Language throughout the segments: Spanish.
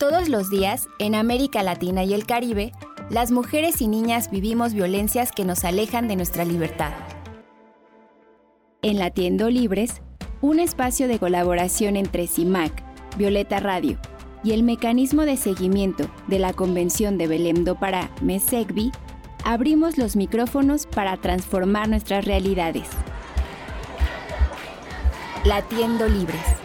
Todos los días, en América Latina y el Caribe, las mujeres y niñas vivimos violencias que nos alejan de nuestra libertad. En Latiendo Libres, un espacio de colaboración entre CIMAC, Violeta Radio y el mecanismo de seguimiento de la Convención de Belém do Pará, MESECBI, abrimos los micrófonos para transformar nuestras realidades. Latiendo Libres.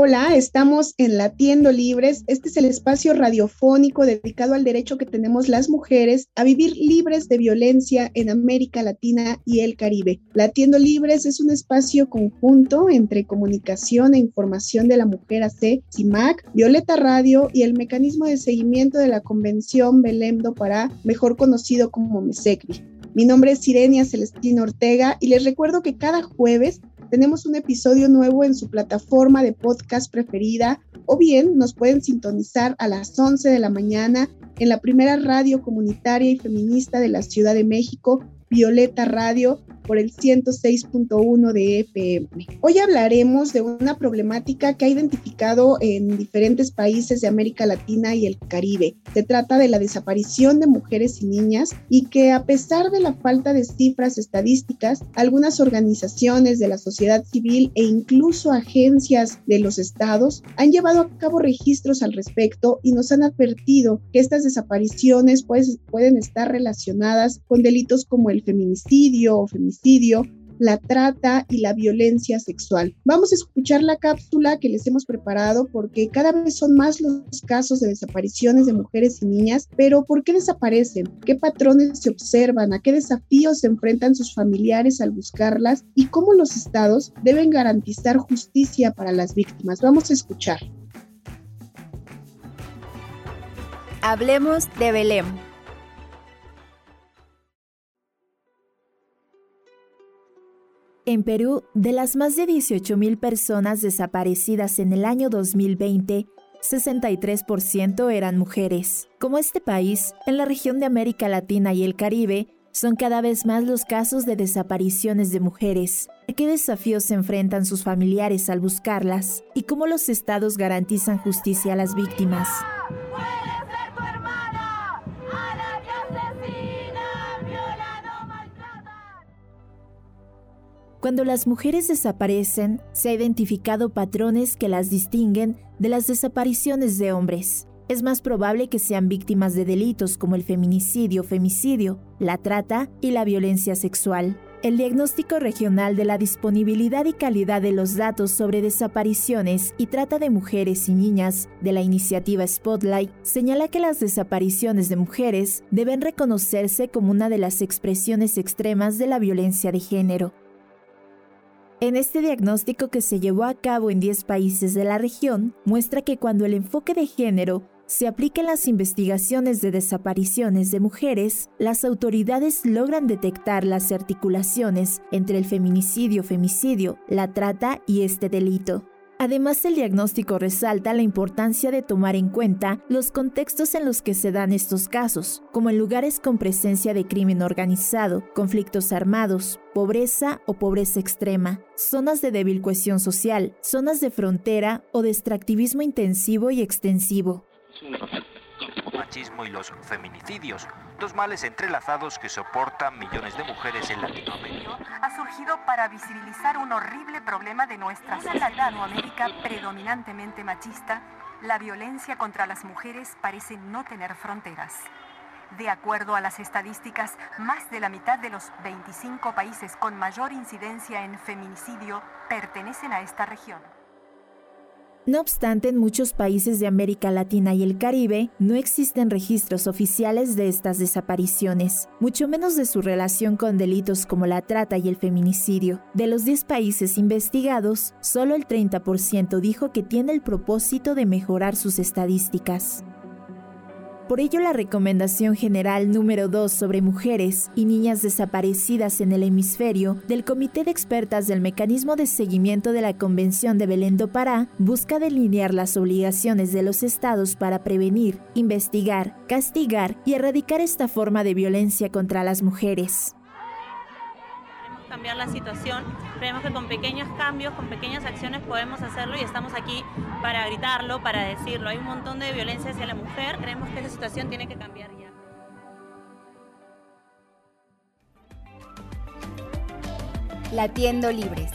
Hola, estamos en Latiendo Libres. Este es el espacio radiofónico dedicado al derecho que tenemos las mujeres a vivir libres de violencia en América Latina y el Caribe. Latiendo Libres es un espacio conjunto entre comunicación e información de la mujer AC, CIMAC, Violeta Radio y el mecanismo de seguimiento de la Convención Belém do Pará, mejor conocido como MESECBI. Mi nombre es Sirenia Celestina Ortega y les recuerdo que cada jueves tenemos un episodio nuevo en su plataforma de podcast preferida o bien nos pueden sintonizar a las 11 de la mañana en la primera radio comunitaria y feminista de la Ciudad de México, Violeta Radio, por el 106.1 de FM. Hoy hablaremos de una problemática que ha identificado en diferentes países de América Latina y el Caribe. Se trata de la desaparición de mujeres y niñas y que a pesar de la falta de cifras estadísticas, algunas organizaciones de la sociedad civil e incluso agencias de los estados han llevado a cabo registros al respecto y nos han advertido que estas desapariciones pues, pueden estar relacionadas con delitos como el feminicidio o femicidio la trata y la violencia sexual. Vamos a escuchar la cápsula que les hemos preparado porque cada vez son más los casos de desapariciones de mujeres y niñas, pero ¿por qué desaparecen? ¿Qué patrones se observan? ¿A qué desafíos se enfrentan sus familiares al buscarlas? ¿Y cómo los estados deben garantizar justicia para las víctimas? Vamos a escuchar. Hablemos de Belém En Perú, de las más de 18.000 personas desaparecidas en el año 2020, 63% eran mujeres. Como este país, en la región de América Latina y el Caribe, son cada vez más los casos de desapariciones de mujeres. ¿A qué desafíos se enfrentan sus familiares al buscarlas? ¿Y cómo los estados garantizan justicia a las víctimas? Cuando las mujeres desaparecen, se ha identificado patrones que las distinguen de las desapariciones de hombres. Es más probable que sean víctimas de delitos como el feminicidio, femicidio, la trata y la violencia sexual. El diagnóstico regional de la disponibilidad y calidad de los datos sobre desapariciones y trata de mujeres y niñas de la iniciativa Spotlight señala que las desapariciones de mujeres deben reconocerse como una de las expresiones extremas de la violencia de género en este diagnóstico que se llevó a cabo en 10 países de la región, muestra que cuando el enfoque de género se aplica en las investigaciones de desapariciones de mujeres, las autoridades logran detectar las articulaciones entre el feminicidio-femicidio, la trata y este delito. Además, el diagnóstico resalta la importancia de tomar en cuenta los contextos en los que se dan estos casos, como en lugares con presencia de crimen organizado, conflictos armados, pobreza o pobreza extrema, zonas de débil cohesión social, zonas de frontera o de extractivismo intensivo y extensivo. Machismo y los feminicidios, dos males entrelazados que soportan millones de mujeres en Latinoamérica. Ha surgido para visibilizar un horrible problema de nuestra sociedad América predominantemente machista, la violencia contra las mujeres parece no tener fronteras. De acuerdo a las estadísticas, más de la mitad de los 25 países con mayor incidencia en feminicidio pertenecen a esta región. No obstante, en muchos países de América Latina y el Caribe no existen registros oficiales de estas desapariciones, mucho menos de su relación con delitos como la trata y el feminicidio. De los 10 países investigados, solo el 30% dijo que tiene el propósito de mejorar sus estadísticas. Por ello, la recomendación general número 2 sobre mujeres y niñas desaparecidas en el hemisferio del Comité de Expertas del Mecanismo de Seguimiento de la Convención de Belén do Pará busca delinear las obligaciones de los estados para prevenir, investigar, castigar y erradicar esta forma de violencia contra las mujeres. Cambiar la situación. Creemos que con pequeños cambios, con pequeñas acciones podemos hacerlo y estamos aquí para gritarlo, para decirlo. Hay un montón de violencia hacia la mujer. Creemos que esa situación tiene que cambiar ya. Latiendo Libres.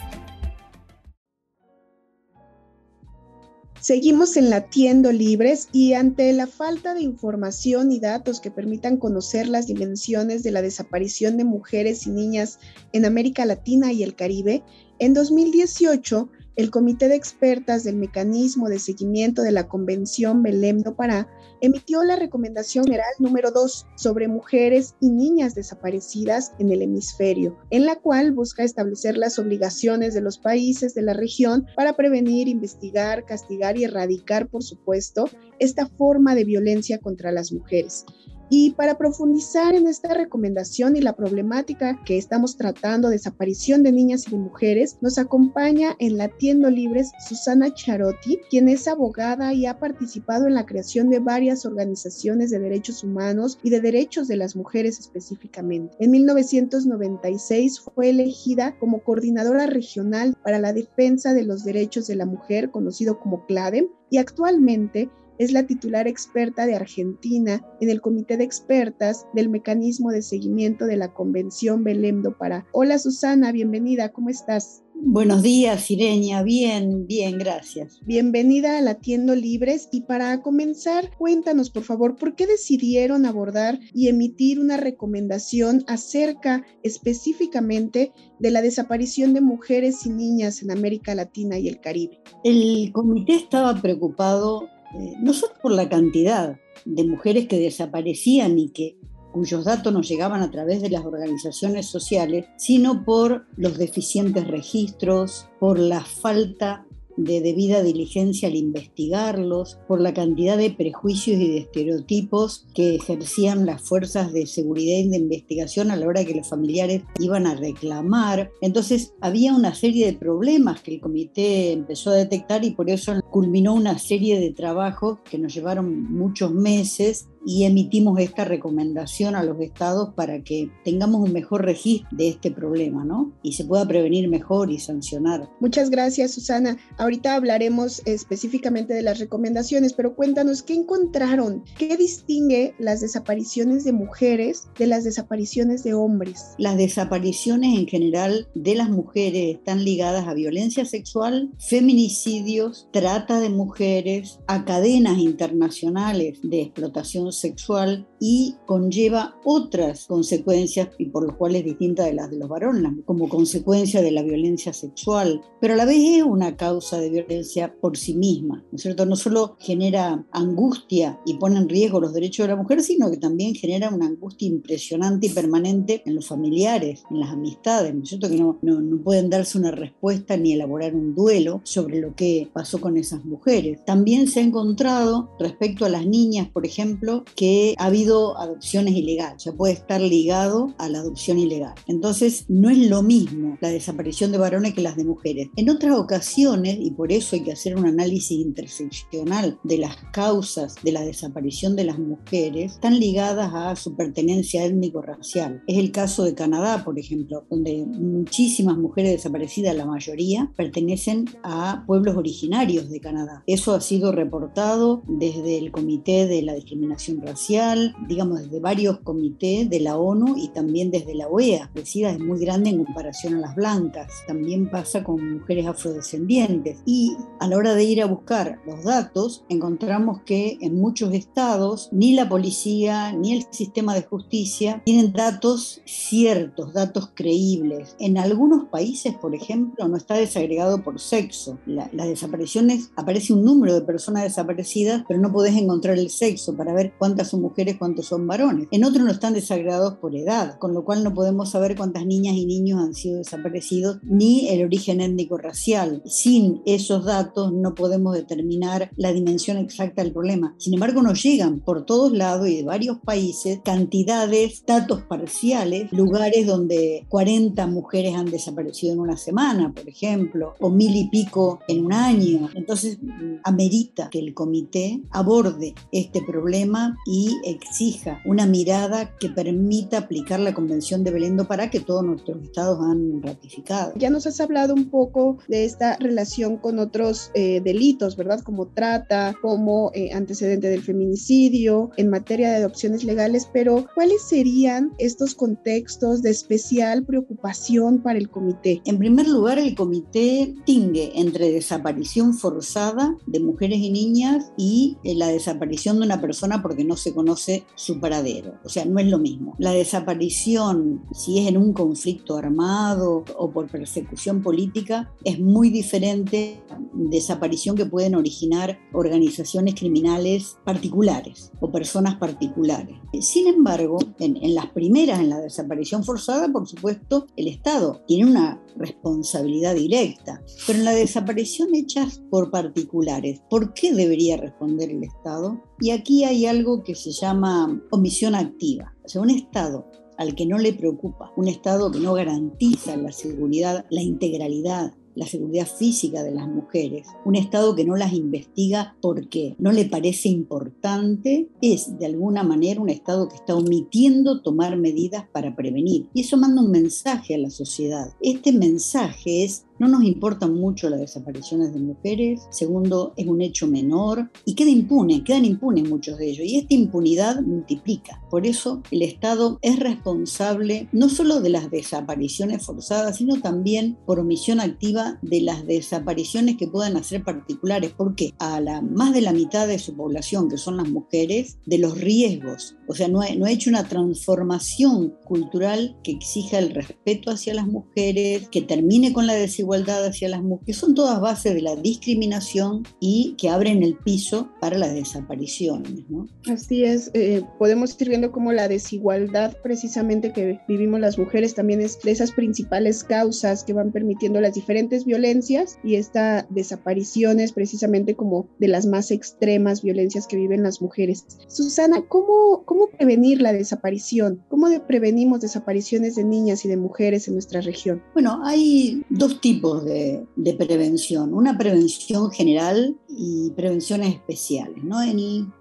Seguimos enlatiendo libres y ante la falta de información y datos que permitan conocer las dimensiones de la desaparición de mujeres y niñas en América Latina y el Caribe, en 2018 el Comité de Expertas del Mecanismo de Seguimiento de la Convención Belém do Pará emitió la recomendación general número 2 sobre mujeres y niñas desaparecidas en el hemisferio, en la cual busca establecer las obligaciones de los países de la región para prevenir, investigar, castigar y erradicar, por supuesto, esta forma de violencia contra las mujeres. Y para profundizar en esta recomendación y la problemática que estamos tratando, desaparición de niñas y de mujeres, nos acompaña en Latiendo Libres Susana Charotti, quien es abogada y ha participado en la creación de varias organizaciones de derechos humanos y de derechos de las mujeres específicamente. En 1996 fue elegida como coordinadora regional para la defensa de los derechos de la mujer, conocido como CLADEM, y actualmente es la titular experta de Argentina en el Comité de Expertas del Mecanismo de Seguimiento de la Convención Belém do Pará. Hola Susana, bienvenida, ¿cómo estás? Buenos días, Ireña. Bien, bien, gracias. Bienvenida a Latiendo Libres. Y para comenzar, cuéntanos, por favor, ¿por qué decidieron abordar y emitir una recomendación acerca específicamente de la desaparición de mujeres y niñas en América Latina y el Caribe? El comité estaba preocupado eh, no solo por la cantidad de mujeres que desaparecían y que cuyos datos nos llegaban a través de las organizaciones sociales, sino por los deficientes registros, por la falta de debida diligencia al investigarlos, por la cantidad de prejuicios y de estereotipos que ejercían las fuerzas de seguridad y de investigación a la hora que los familiares iban a reclamar. Entonces había una serie de problemas que el comité empezó a detectar y por eso culminó una serie de trabajos que nos llevaron muchos meses y emitimos esta recomendación a los estados para que tengamos un mejor registro de este problema, ¿no? Y se pueda prevenir mejor y sancionar. Muchas gracias, Susana. Ahorita hablaremos específicamente de las recomendaciones, pero cuéntanos qué encontraron, qué distingue las desapariciones de mujeres de las desapariciones de hombres. Las desapariciones en general de las mujeres están ligadas a violencia sexual, feminicidios, trata de mujeres, a cadenas internacionales de explotación sexual y conlleva otras consecuencias y por lo cual es distinta de las de los varones, como consecuencia de la violencia sexual, pero a la vez es una causa de violencia por sí misma, ¿no es cierto? No solo genera angustia y pone en riesgo los derechos de la mujer, sino que también genera una angustia impresionante y permanente en los familiares, en las amistades, ¿no es cierto? Que no, no, no pueden darse una respuesta ni elaborar un duelo sobre lo que pasó con esas mujeres. También se ha encontrado respecto a las niñas, por ejemplo, que ha habido adopciones ilegales, ya puede estar ligado a la adopción ilegal. Entonces, no es lo mismo la desaparición de varones que las de mujeres. En otras ocasiones, y por eso hay que hacer un análisis interseccional de las causas de la desaparición de las mujeres, están ligadas a su pertenencia étnico-racial. Es el caso de Canadá, por ejemplo, donde muchísimas mujeres desaparecidas, la mayoría, pertenecen a pueblos originarios de Canadá. Eso ha sido reportado desde el Comité de la Discriminación racial, digamos desde varios comités de la ONU y también desde la OEA. La es muy grande en comparación a las blancas. También pasa con mujeres afrodescendientes. Y a la hora de ir a buscar los datos, encontramos que en muchos estados ni la policía ni el sistema de justicia tienen datos ciertos, datos creíbles. En algunos países, por ejemplo, no está desagregado por sexo. las desapariciones, aparece un número de personas desaparecidas, pero no podés encontrar el sexo para ver cuántas son mujeres, cuántos son varones. En otros no están desagradados por edad, con lo cual no podemos saber cuántas niñas y niños han sido desaparecidos, ni el origen étnico-racial. Sin esos datos no podemos determinar la dimensión exacta del problema. Sin embargo, nos llegan por todos lados y de varios países cantidades, datos parciales, lugares donde 40 mujeres han desaparecido en una semana, por ejemplo, o mil y pico en un año. Entonces, amerita que el comité aborde este problema y exija una mirada que permita aplicar la Convención de Belén do Pará que todos nuestros estados han ratificado. Ya nos has hablado un poco de esta relación con otros eh, delitos, ¿verdad? Como trata, como eh, antecedente del feminicidio, en materia de adopciones legales, pero ¿cuáles serían estos contextos de especial preocupación para el comité? En primer lugar, el comité tingue entre desaparición forzada de mujeres y niñas y eh, la desaparición de una persona porque no se conoce su paradero. O sea, no es lo mismo. La desaparición, si es en un conflicto armado o por persecución política, es muy diferente desaparición que pueden originar organizaciones criminales particulares o personas particulares. Sin embargo, en, las primeras, en la desaparición forzada, por supuesto, el Estado tiene una responsabilidad directa, pero en la desaparición hechas por particulares, ¿por qué debería responder el Estado? Y aquí hay algo que se llama omisión activa. O sea, un Estado al que no le preocupa, un Estado que no garantiza la seguridad, la integralidad, la seguridad física de las mujeres, un Estado que no las investiga porque no le parece importante, es de alguna manera un Estado que está omitiendo tomar medidas para prevenir. Y eso manda un mensaje a la sociedad. Este mensaje es no nos importan mucho las desapariciones de mujeres. Segundo, es un hecho menor y queda impune, quedan impunes muchos de ellos. Y esta impunidad multiplica. Por eso el Estado es responsable no solo de las desapariciones forzadas, sino también por omisión activa de las desapariciones que puedan hacer particulares. Porque a la más de la mitad de su población, que son las mujeres, de los riesgos. O sea, no ha, no ha hecho una transformación cultural que exija el respeto hacia las mujeres, que termine con la desigualdad igualdad hacia las mujeres, son todas bases de la discriminación y que abren el piso para las desapariciones. ¿no? Así es, eh, podemos ir viendo cómo la desigualdad precisamente que vivimos las mujeres también es de esas principales causas que van permitiendo las diferentes violencias y esta desaparición es precisamente como de las más extremas violencias que viven las mujeres. Susana, ¿cómo, cómo prevenir la desaparición? ¿Cómo prevenimos desapariciones de niñas y de mujeres en nuestra región? Bueno, hay dos tipos de, prevención, una prevención general y prevenciones especiales. ¿no? En,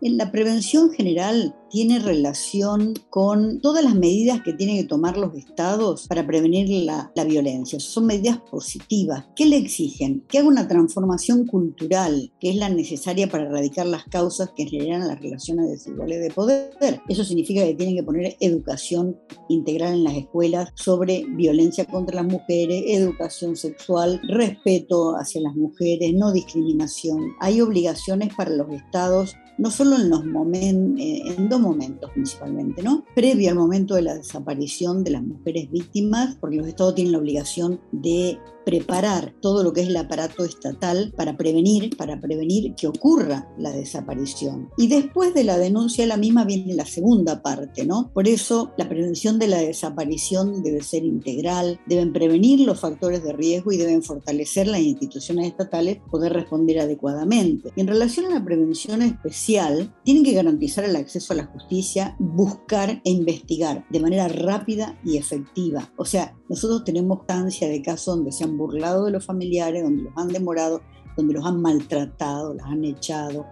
la prevención general tiene relación con todas las medidas que tienen que tomar los estados para prevenir la, violencia. Son medidas positivas. ¿Qué le exigen? Que haga una transformación cultural, que es la necesaria para erradicar las causas que generan las relaciones desiguales de poder. Eso significa que tienen que poner educación integral en las escuelas sobre violencia contra las mujeres, educación sexual, respeto hacia las mujeres, no discriminación. Hay obligaciones para los estados no solo en los momentos, en dos momentos principalmente, ¿no? Previo al momento de la desaparición de las mujeres víctimas, porque los estados tienen la obligación de preparar todo lo que es el aparato estatal para prevenir, para prevenir que ocurra la desaparición. Y después de la denuncia de la misma viene la segunda parte, ¿no? Por eso la prevención de la desaparición debe ser integral, deben prevenir los factores de riesgo y deben fortalecer las instituciones estatales poder responder adecuadamente. En relación a la prevención especial, tienen que garantizar el acceso a la justicia, buscar e investigar de manera rápida y efectiva. O sea, nosotros tenemos constancia de casos donde se han burlado de los familiares, donde los han demorado, donde los han maltratado, los han echado.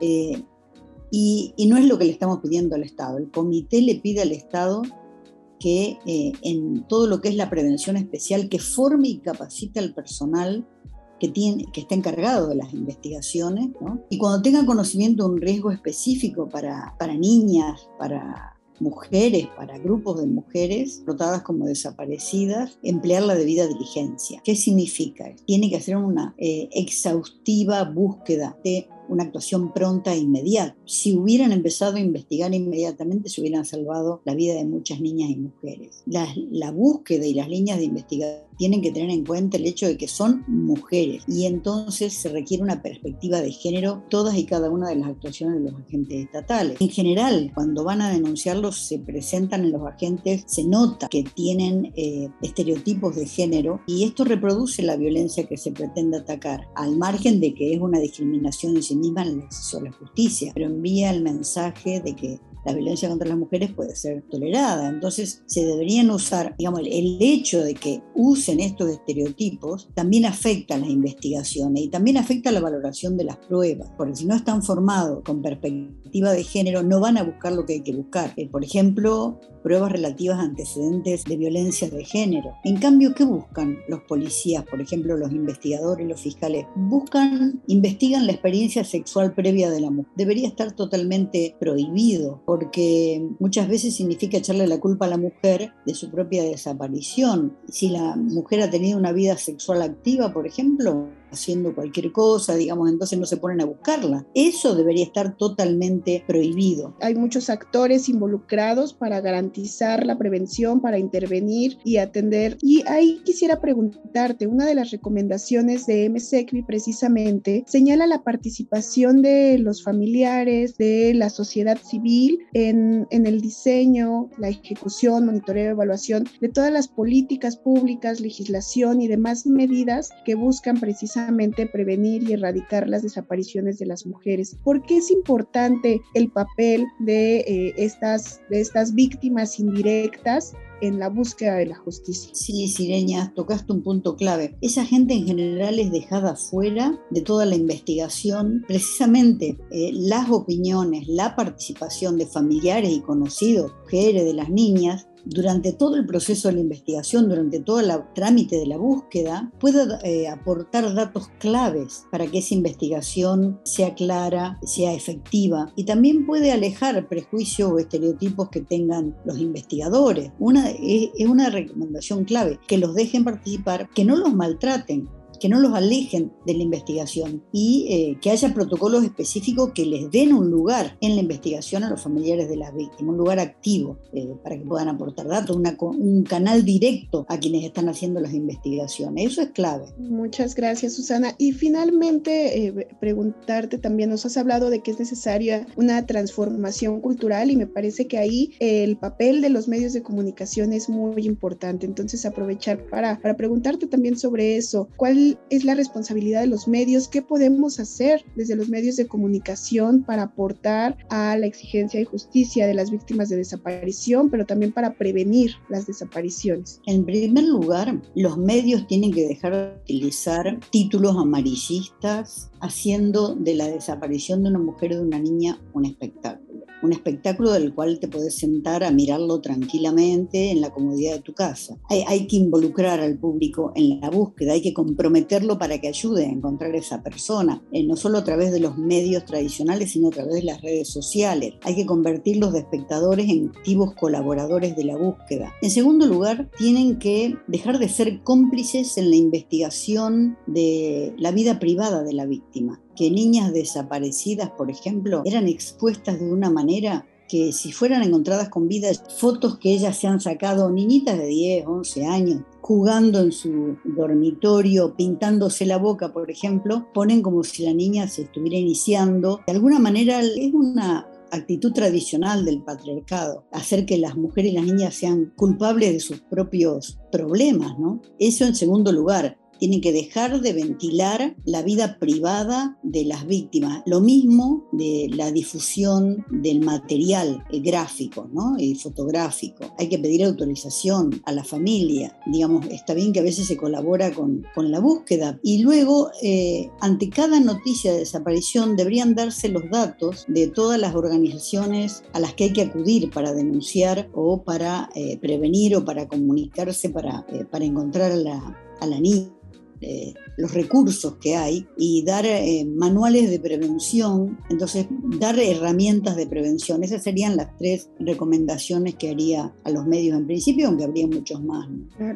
Eh, y, no es lo que le estamos pidiendo al Estado. El comité le pide al Estado que eh, en todo lo que es la prevención especial, que forme y capacite al personal que, tiene, que está encargado de las investigaciones, y cuando tenga conocimiento de un riesgo específico para, para niñas, para mujeres, para grupos de mujeres rotadas como desaparecidas, emplear la debida diligencia. ¿Qué significa? Tiene que hacer una eh, exhaustiva búsqueda de una actuación pronta e inmediata. Si hubieran empezado a investigar inmediatamente, se hubieran salvado la vida de muchas niñas y mujeres. La, la búsqueda y las líneas de investigación tienen que tener en cuenta el hecho de que son mujeres y entonces se requiere una perspectiva de género todas y cada una de las actuaciones de los agentes estatales. En general, cuando van a denunciarlos, se presentan en los agentes, se nota que tienen eh, estereotipos de género y esto reproduce la violencia que se pretende atacar, al margen de que es una discriminación en sí misma en el acceso a la justicia, pero envía el mensaje de que la violencia contra las mujeres puede ser tolerada. Entonces se deberían usar, digamos, el hecho de que usen estos estereotipos también afecta a las investigaciones y también afecta a la valoración de las pruebas, porque si no están formados con perspectiva de género, no van a buscar lo que hay que buscar. Eh, por ejemplo, pruebas relativas a antecedentes de violencia de género. En cambio, ¿qué buscan los policías, por ejemplo, los investigadores, los fiscales? Buscan, investigan la experiencia sexual previa de la mujer. Debería estar totalmente prohibido, porque muchas veces significa echarle la culpa a la mujer de su propia desaparición. Si la mujer ha tenido una vida sexual activa, por ejemplo, haciendo cualquier cosa, digamos, entonces no se ponen a buscarla. Eso debería estar totalmente prohibido. Hay muchos actores involucrados para garantizar la prevención, para intervenir y atender. Y ahí quisiera preguntarte, una de las recomendaciones de MSECVI precisamente señala la participación de los familiares, de la sociedad civil en, en el diseño, la ejecución, monitoreo, evaluación de todas las políticas públicas, legislación y demás medidas que buscan precisamente prevenir y erradicar las desapariciones de las mujeres. ¿Por qué es importante el papel de, eh, estas, de estas víctimas indirectas en la búsqueda de la justicia. Sí, Sireña, tocaste un punto clave. Esa gente en general es dejada fuera de toda la investigación. Precisamente eh, las opiniones, la participación de familiares y conocidos, mujeres, de las niñas, durante todo el proceso de la investigación, durante todo el trámite de la búsqueda, pueda eh, aportar datos claves para que esa investigación sea clara, sea efectiva y también puede alejar prejuicios o estereotipos que tengan los investigadores. Una, es una recomendación clave, que los dejen participar, que no los maltraten, que no los alejen de la investigación y eh, que haya protocolos específicos que les den un lugar en la investigación a los familiares de las víctimas, un lugar activo eh, para que puedan aportar datos, un canal directo a quienes están haciendo las investigaciones. Eso es clave. Muchas gracias, Susana. Y finalmente, eh, preguntarte también, nos has hablado de que es necesaria una transformación cultural y me parece que ahí el papel de los medios de comunicación es muy importante. Entonces, aprovechar para, para preguntarte también sobre eso. ¿Cuál es la responsabilidad de los medios, qué podemos hacer desde los medios de comunicación para aportar a la exigencia de justicia de las víctimas de desaparición, pero también para prevenir las desapariciones. En primer lugar, los medios tienen que dejar de utilizar títulos amarillistas haciendo de la desaparición de una mujer o de una niña un espectáculo un espectáculo del cual te puedes sentar a mirarlo tranquilamente en la comodidad de tu casa. Hay, que involucrar al público en la búsqueda, hay que comprometerlo para que ayude a encontrar a esa persona, eh, no solo a través de los medios tradicionales, sino a través de las redes sociales. Hay que convertirlos de espectadores en activos colaboradores de la búsqueda. En segundo lugar, tienen que dejar de ser cómplices en la investigación de la vida privada de la víctima que niñas desaparecidas, por ejemplo, eran expuestas de una manera que si fueran encontradas con vida, fotos que ellas se han sacado, niñitas de 10, 11 años, jugando en su dormitorio, pintándose la boca, por ejemplo, ponen como si la niña se estuviera iniciando. De alguna manera es una actitud tradicional del patriarcado, hacer que las mujeres y las niñas sean culpables de sus propios problemas, ¿no? Eso en segundo lugar tienen que dejar de ventilar la vida privada de las víctimas. Lo mismo de la difusión del material gráfico ¿no? y fotográfico. Hay que pedir autorización a la familia. Digamos, está bien que a veces se colabora con, la búsqueda. Y luego, eh, ante cada noticia de desaparición, deberían darse los datos de todas las organizaciones a las que hay que acudir para denunciar o para eh, prevenir o para comunicarse, para, eh, encontrar a la niña. Eh, los recursos que hay y dar eh, manuales de prevención, entonces dar herramientas de prevención. Esas serían las tres recomendaciones que haría a los medios en principio, aunque habría muchos más.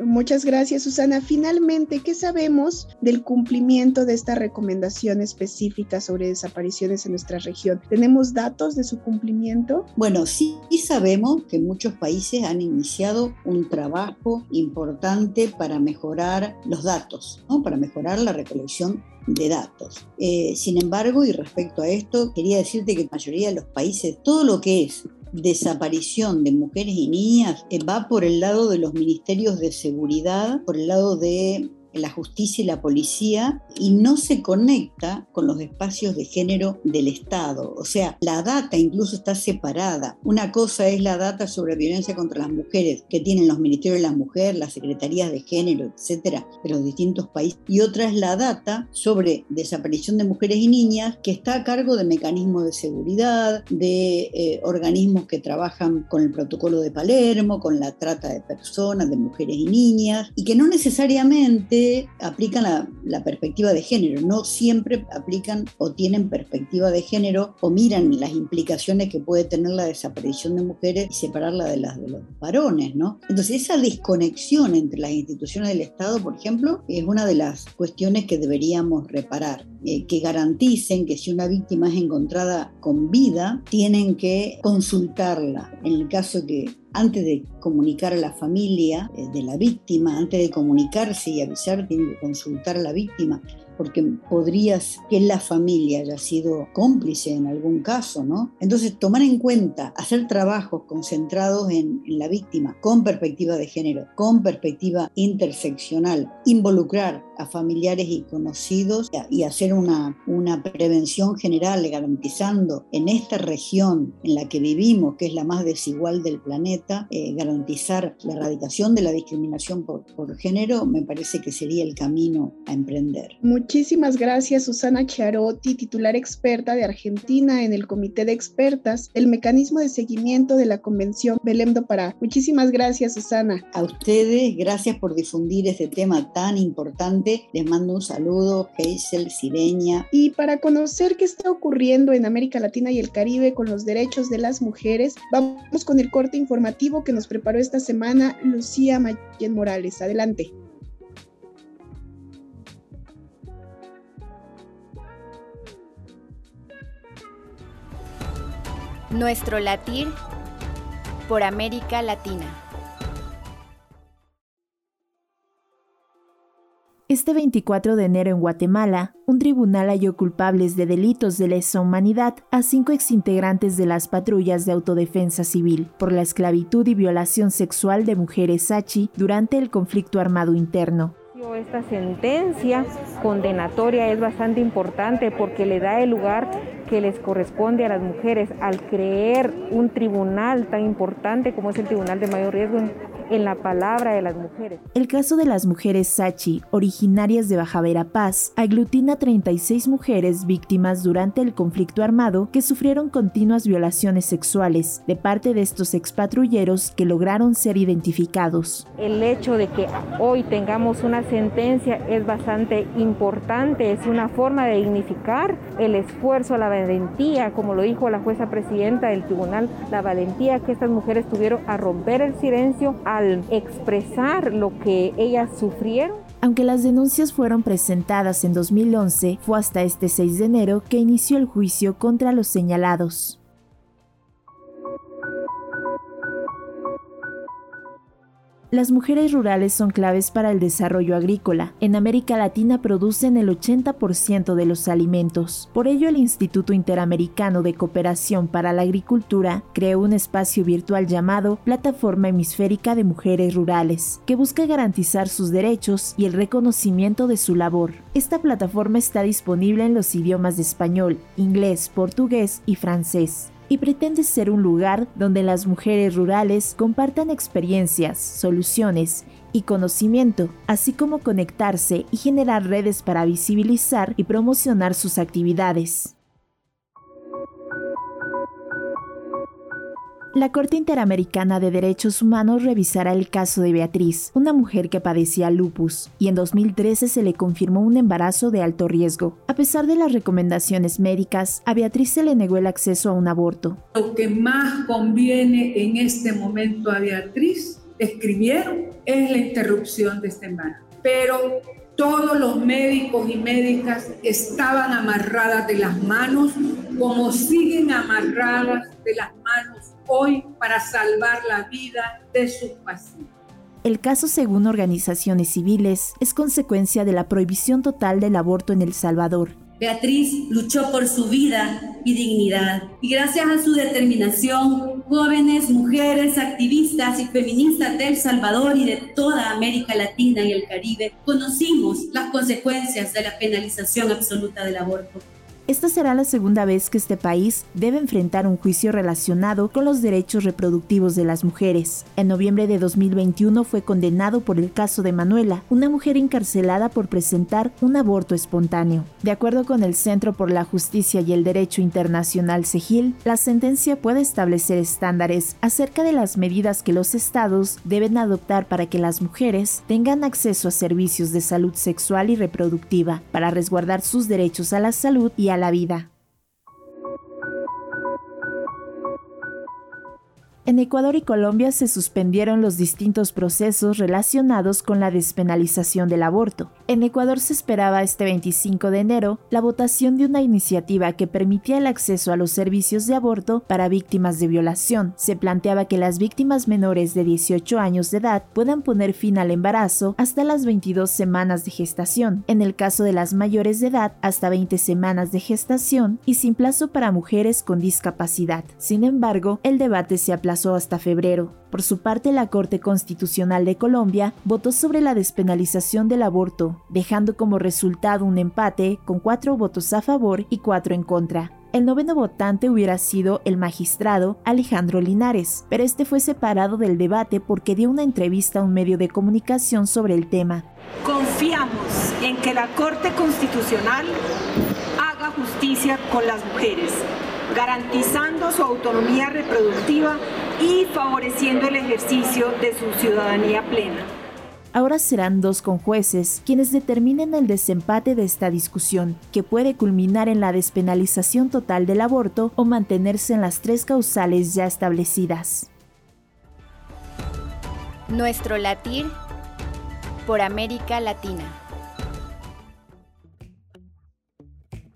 muchas gracias Susana. Finalmente, ¿qué sabemos del cumplimiento de esta recomendación específica sobre desapariciones en nuestra región? ¿Tenemos datos de su cumplimiento? Bueno, sí sabemos que muchos países han iniciado un trabajo importante para mejorar los datos. ¿no? Para mejorar la recolección de datos. Eh, sin embargo, y respecto a esto, quería decirte que la mayoría de los países, todo lo que es desaparición de mujeres y niñas eh, va por el lado de los ministerios de seguridad, por el lado de la justicia y la policía y no se conecta con los espacios de género del Estado. O sea, la data incluso está separada. Una cosa es la data sobre violencia contra las mujeres que tienen los ministerios de la mujer, las secretarías de género, etcétera, de los distintos países. Y otra es la data sobre desaparición de mujeres y niñas que está a cargo de mecanismos de seguridad, de eh, organismos que trabajan con el protocolo de Palermo, con la trata de personas, de mujeres y niñas, y que no necesariamente aplican la, perspectiva de género, no siempre aplican o tienen perspectiva de género o miran las implicaciones que puede tener la desaparición de mujeres y separarla de las de los varones, ¿no? Entonces esa desconexión entre las instituciones del Estado, por ejemplo, es una de las cuestiones que deberíamos reparar, eh, que garanticen que si una víctima es encontrada con vida, tienen que consultarla. En el caso que antes de comunicar a la familia eh, de la víctima, antes de comunicarse y avisar, tienen que consultar a la víctima porque podrías que la familia haya sido cómplice en algún caso, ¿no? Entonces, tomar en cuenta, hacer trabajos concentrados en, en, la víctima con perspectiva de género, con perspectiva interseccional, involucrar a familiares y conocidos y hacer una, una prevención general garantizando en esta región en la que vivimos, que es la más desigual del planeta, eh, garantizar la erradicación de la discriminación por, por, género, me parece que sería el camino a emprender. Muchísimas gracias, Susana Chiarotti, titular experta de Argentina en el Comité de Expertas, el mecanismo de seguimiento de la Convención Belém do Pará. Muchísimas gracias, Susana. A ustedes, gracias por difundir este tema tan importante les mando un saludo, Hazel, Sireña. Y para conocer qué está ocurriendo en América Latina y el Caribe con los derechos de las mujeres, vamos con el corte informativo que nos preparó esta semana Lucía Mayen Morales. Adelante. Nuestro latir por América Latina. Este 24 de enero en Guatemala, un tribunal halló culpables de delitos de lesa humanidad a cinco exintegrantes de las patrullas de autodefensa civil por la esclavitud y violación sexual de mujeres Sachi durante el conflicto armado interno. Esta sentencia condenatoria es bastante importante porque le da el lugar que les corresponde a las mujeres al creer un tribunal tan importante como es el Tribunal de Mayor Riesgo en la palabra de las mujeres. El caso de las mujeres Sachi, originarias de Baja Verapaz, aglutina 36 mujeres víctimas durante el conflicto armado que sufrieron continuas violaciones sexuales de parte de estos expatrulleros que lograron ser identificados. El hecho de que hoy tengamos una sentencia es bastante importante, es una forma de dignificar el esfuerzo, la valentía, como lo dijo la jueza presidenta del tribunal, la valentía que estas mujeres tuvieron a romper el silencio, al expresar lo que ellas sufrieron. Aunque las denuncias fueron presentadas en 2011, fue hasta este 6 de enero que inició el juicio contra los señalados. Las mujeres rurales son claves para el desarrollo agrícola. En América Latina producen el 80% de los alimentos. Por ello, el Instituto Interamericano de Cooperación para la Agricultura creó un espacio virtual llamado Plataforma Hemisférica de Mujeres Rurales, que busca garantizar sus derechos y el reconocimiento de su labor. Esta plataforma está disponible en los idiomas de español, inglés, portugués y francés y pretende ser un lugar donde las mujeres rurales compartan experiencias, soluciones y conocimiento, así como conectarse y generar redes para visibilizar y promocionar sus actividades. La Corte Interamericana de Derechos Humanos revisará el caso de Beatriz, una mujer que padecía lupus, y en 2013 se le confirmó un embarazo de alto riesgo. A pesar de las recomendaciones médicas, a Beatriz se le negó el acceso a un aborto. Lo que más conviene en este momento a Beatriz, escribieron, es la interrupción de este embarazo. Pero todos los médicos y médicas estaban amarradas de las manos como siguen amarradas de las manos hoy para salvar la vida de sus pacientes. El caso, según organizaciones civiles, es consecuencia de la prohibición total del aborto en El Salvador Beatriz luchó por su vida y dignidad. Y gracias a su determinación, jóvenes, mujeres, activistas y feministas de El Salvador y de toda América Latina y el Caribe conocimos las consecuencias de la penalización absoluta del aborto. Esta será la segunda vez que este país debe enfrentar un juicio relacionado con los derechos reproductivos de las mujeres. En noviembre de 2021 fue condenado por el caso de Manuela, una mujer encarcelada por presentar un aborto espontáneo. De acuerdo con el Centro por la Justicia y el Derecho Internacional CEGIL, la sentencia puede establecer estándares acerca de las medidas que los estados deben adoptar para que las mujeres tengan acceso a servicios de salud sexual y reproductiva, para resguardar sus derechos a la salud y a la vida. En Ecuador y Colombia se suspendieron los distintos procesos relacionados con la despenalización del aborto. En Ecuador se esperaba este 25 de enero la votación de una iniciativa que permitía el acceso a los servicios de aborto para víctimas de violación. Se planteaba que las víctimas menores de 18 años de edad puedan poner fin al embarazo hasta las 22 semanas de gestación, en el caso de las mayores de edad hasta 20 semanas de gestación y sin plazo para mujeres con discapacidad. Sin embargo, el debate se aplazó hasta febrero. Por su parte, la Corte Constitucional de Colombia votó sobre la despenalización del aborto, dejando como resultado un empate con cuatro votos a favor y cuatro en contra. El noveno votante hubiera sido el magistrado Alejandro Linares, pero este fue separado del debate porque dio una entrevista a un medio de comunicación sobre el tema. Confiamos en que la Corte Constitucional haga justicia con las mujeres, garantizando su autonomía reproductiva y favoreciendo el ejercicio de su ciudadanía plena. Ahora serán dos conjueces quienes determinen el desempate de esta discusión, que puede culminar en la despenalización total del aborto o mantenerse en las tres causales ya establecidas. Nuestro latir por América Latina.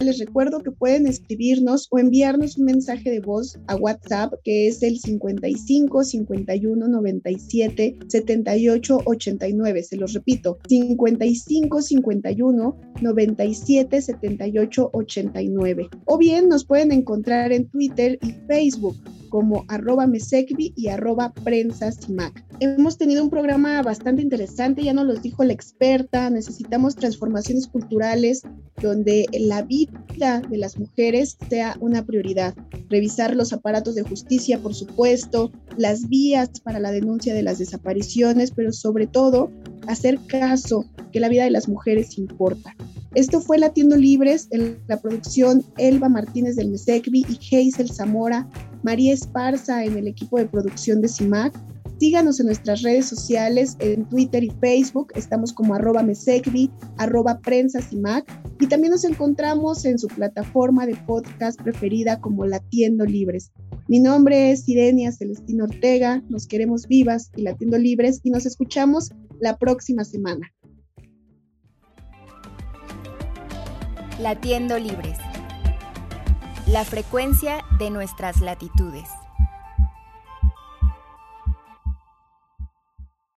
Les recuerdo que pueden escribirnos o enviarnos un mensaje de voz a WhatsApp que es el 55 51 97 78 89. Se los repito, 55 51 97 78 89. O bien nos pueden encontrar en Twitter y Facebook como arroba mesecvi y arroba prensa Hemos tenido un programa bastante interesante, ya nos lo dijo la experta, necesitamos transformaciones culturales donde la vida de las mujeres sea una prioridad. Revisar los aparatos de justicia, por supuesto, las vías para la denuncia de las desapariciones, pero sobre todo hacer caso que la vida de las mujeres importa. Esto fue Latiendo Libres, en la producción Elba Martínez del Mesecvi y Hazel Zamora, María Esparza en el equipo de producción de CIMAC. Síganos en nuestras redes sociales, en Twitter y Facebook, estamos como arroba mesecvi, arroba prensa CIMAC, y también nos encontramos en su plataforma de podcast preferida como Latiendo Libres. Mi nombre es Irenia Celestina Ortega, nos queremos vivas y latiendo libres y nos escuchamos la próxima semana. Latiendo Libres. La frecuencia de nuestras latitudes.